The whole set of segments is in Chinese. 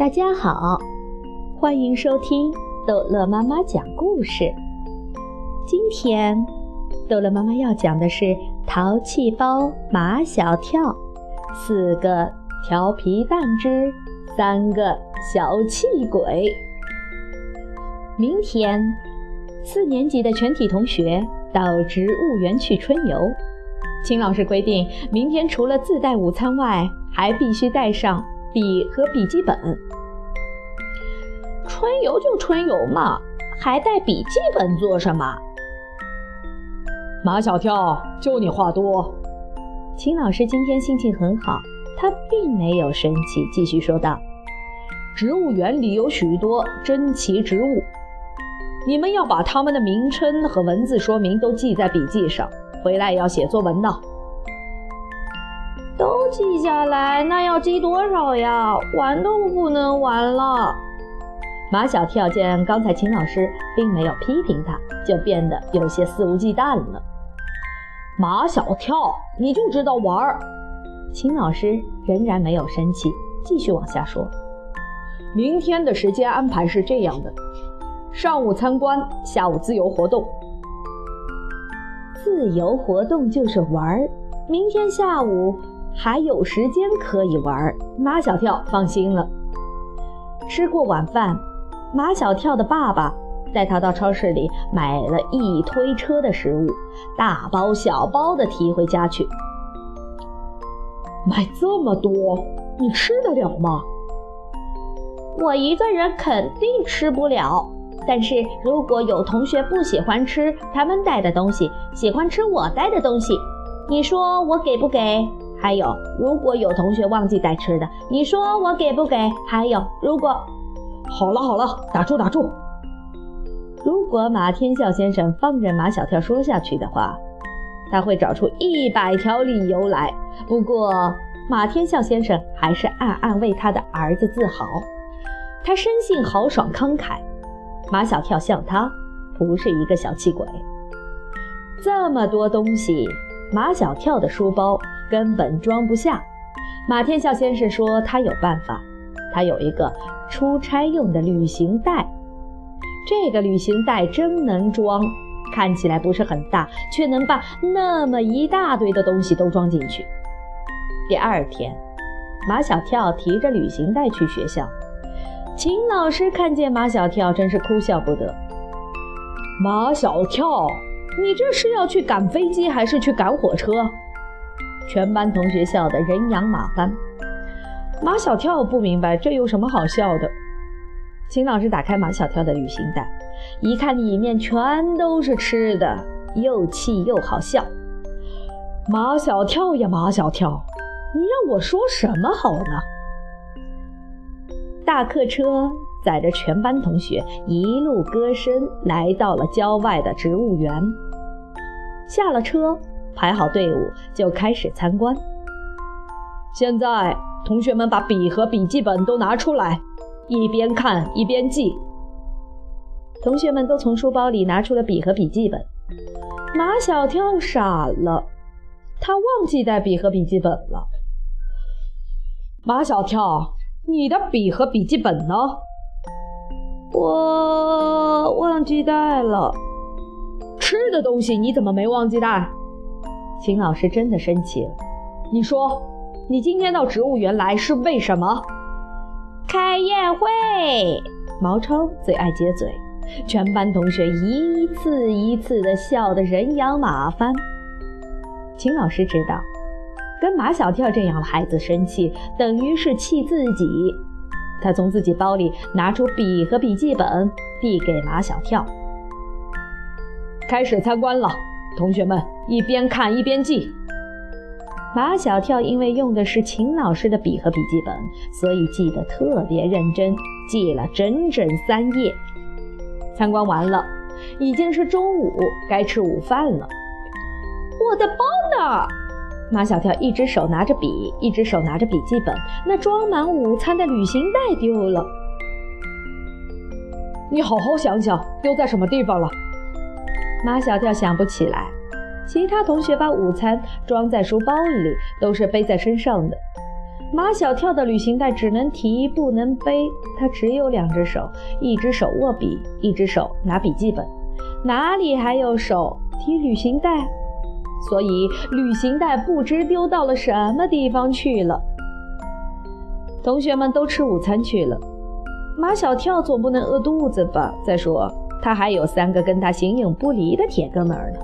大家好，欢迎收听逗乐妈妈讲故事。今天，逗乐妈妈要讲的是《淘气包马小跳》，四个调皮蛋之三个小气鬼。明天，四年级的全体同学到植物园去春游。秦老师规定，明天除了自带午餐外，还必须带上笔和笔记本。春游就春游嘛，还带笔记本做什么？马小跳，就你话多。秦老师今天心情很好，他并没有生气，继续说道：“植物园里有许多珍奇植物，你们要把它们的名称和文字说明都记在笔记上。”回来要写作文呢，都记下来，那要记多少呀？玩都不能玩了。马小跳见刚才秦老师并没有批评他，就变得有些肆无忌惮了。马小跳，你就知道玩儿。秦老师仍然没有生气，继续往下说。明天的时间安排是这样的：上午参观，下午自由活动。自由活动就是玩儿，明天下午还有时间可以玩儿。马小跳放心了。吃过晚饭，马小跳的爸爸带他到超市里买了一推车的食物，大包小包的提回家去。买这么多，你吃得了吗？我一个人肯定吃不了。但是如果有同学不喜欢吃他们带的东西，喜欢吃我带的东西，你说我给不给？还有，如果有同学忘记带吃的，你说我给不给？还有，如果……好了好了，打住打住。如果马天笑先生放任马小跳说下去的话，他会找出一百条理由来。不过马天笑先生还是暗暗为他的儿子自豪，他生性豪爽慷慨。马小跳像他，不是一个小气鬼。这么多东西，马小跳的书包根本装不下。马天笑先生说他有办法，他有一个出差用的旅行袋。这个旅行袋真能装，看起来不是很大，却能把那么一大堆的东西都装进去。第二天，马小跳提着旅行袋去学校。秦老师看见马小跳，真是哭笑不得。马小跳，你这是要去赶飞机，还是去赶火车？全班同学笑得人仰马翻。马小跳不明白这有什么好笑的。秦老师打开马小跳的旅行袋，一看里面全都是吃的，又气又好笑。马小跳呀，马小跳，你让我说什么好呢？大客车载着全班同学一路歌声来到了郊外的植物园。下了车，排好队伍就开始参观。现在，同学们把笔和笔记本都拿出来，一边看一边记。同学们都从书包里拿出了笔和笔记本。马小跳傻了，他忘记带笔和笔记本了。马小跳。你的笔和笔记本呢？我忘记带了。吃的东西你怎么没忘记带？秦老师真的生气了。你说，你今天到植物园来是为什么？开宴会。毛超最爱接嘴，全班同学一次一次的笑得人仰马翻。秦老师知道。跟马小跳这样的孩子生气，等于是气自己。他从自己包里拿出笔和笔记本，递给马小跳。开始参观了，同学们一边看一边记。马小跳因为用的是秦老师的笔和笔记本，所以记得特别认真，记了整整三页。参观完了，已经是中午，该吃午饭了。我的包呢？马小跳一只手拿着笔，一只手拿着笔记本，那装满午餐的旅行袋丢了。你好好想想，丢在什么地方了？马小跳想不起来。其他同学把午餐装在书包里，都是背在身上的。马小跳的旅行袋只能提不能背，他只有两只手，一只手握笔，一只手拿笔记本，哪里还有手提旅行袋？所以旅行袋不知丢到了什么地方去了。同学们都吃午餐去了，马小跳总不能饿肚子吧？再说他还有三个跟他形影不离的铁哥们呢。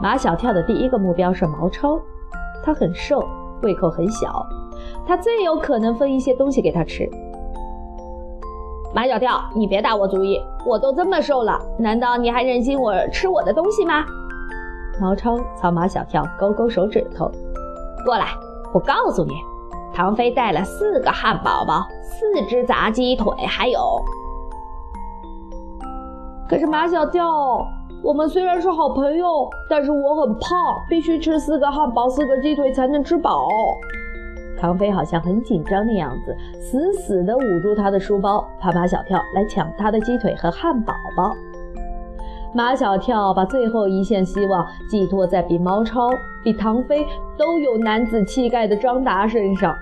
马小跳的第一个目标是毛超，他很瘦，胃口很小。他最有可能分一些东西给他吃。马小跳，你别打我主意，我都这么瘦了，难道你还忍心我吃我的东西吗？毛超朝马小跳勾勾手指头，过来，我告诉你，唐飞带了四个汉堡包，四只炸鸡腿，还有。可是马小跳，我们虽然是好朋友，但是我很胖，必须吃四个汉堡、四个鸡腿才能吃饱。唐飞好像很紧张的样子，死死地捂住他的书包，怕马小跳来抢他的鸡腿和汉堡包。马小跳把最后一线希望寄托在比毛超、比唐飞都有男子气概的张达身上。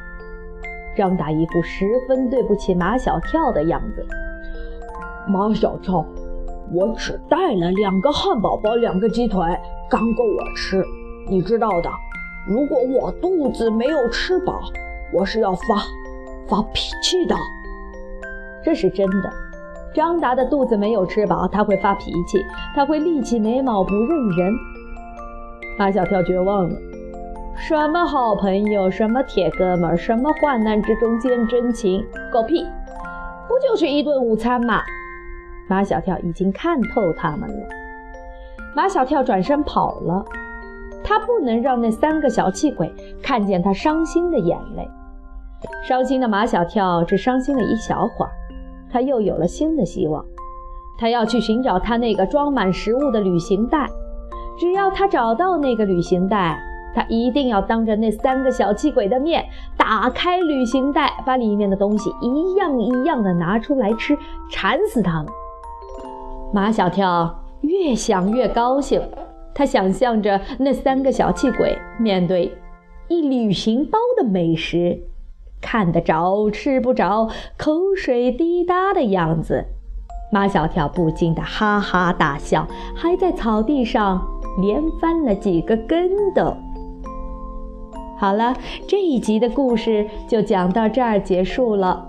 张达一副十分对不起马小跳的样子。马小跳，我只带了两个汉堡包，两个鸡腿，刚够我吃，你知道的。如果我肚子没有吃饱，我是要发发脾气的。这是真的。张达的肚子没有吃饱，他会发脾气，他会立起眉毛不认人。马小跳绝望了。什么好朋友，什么铁哥们，什么患难之中见真情，狗屁！不就是一顿午餐吗？马小跳已经看透他们了。马小跳转身跑了。他不能让那三个小气鬼看见他伤心的眼泪。伤心的马小跳只伤心了一小会儿，他又有了新的希望。他要去寻找他那个装满食物的旅行袋。只要他找到那个旅行袋，他一定要当着那三个小气鬼的面打开旅行袋，把里面的东西一样一样的拿出来吃，馋死他们。马小跳越想越高兴。他想象着那三个小气鬼面对一旅行包的美食，看得着吃不着，口水滴答的样子，马小跳不禁的哈哈大笑，还在草地上连翻了几个跟斗。好了，这一集的故事就讲到这儿结束了，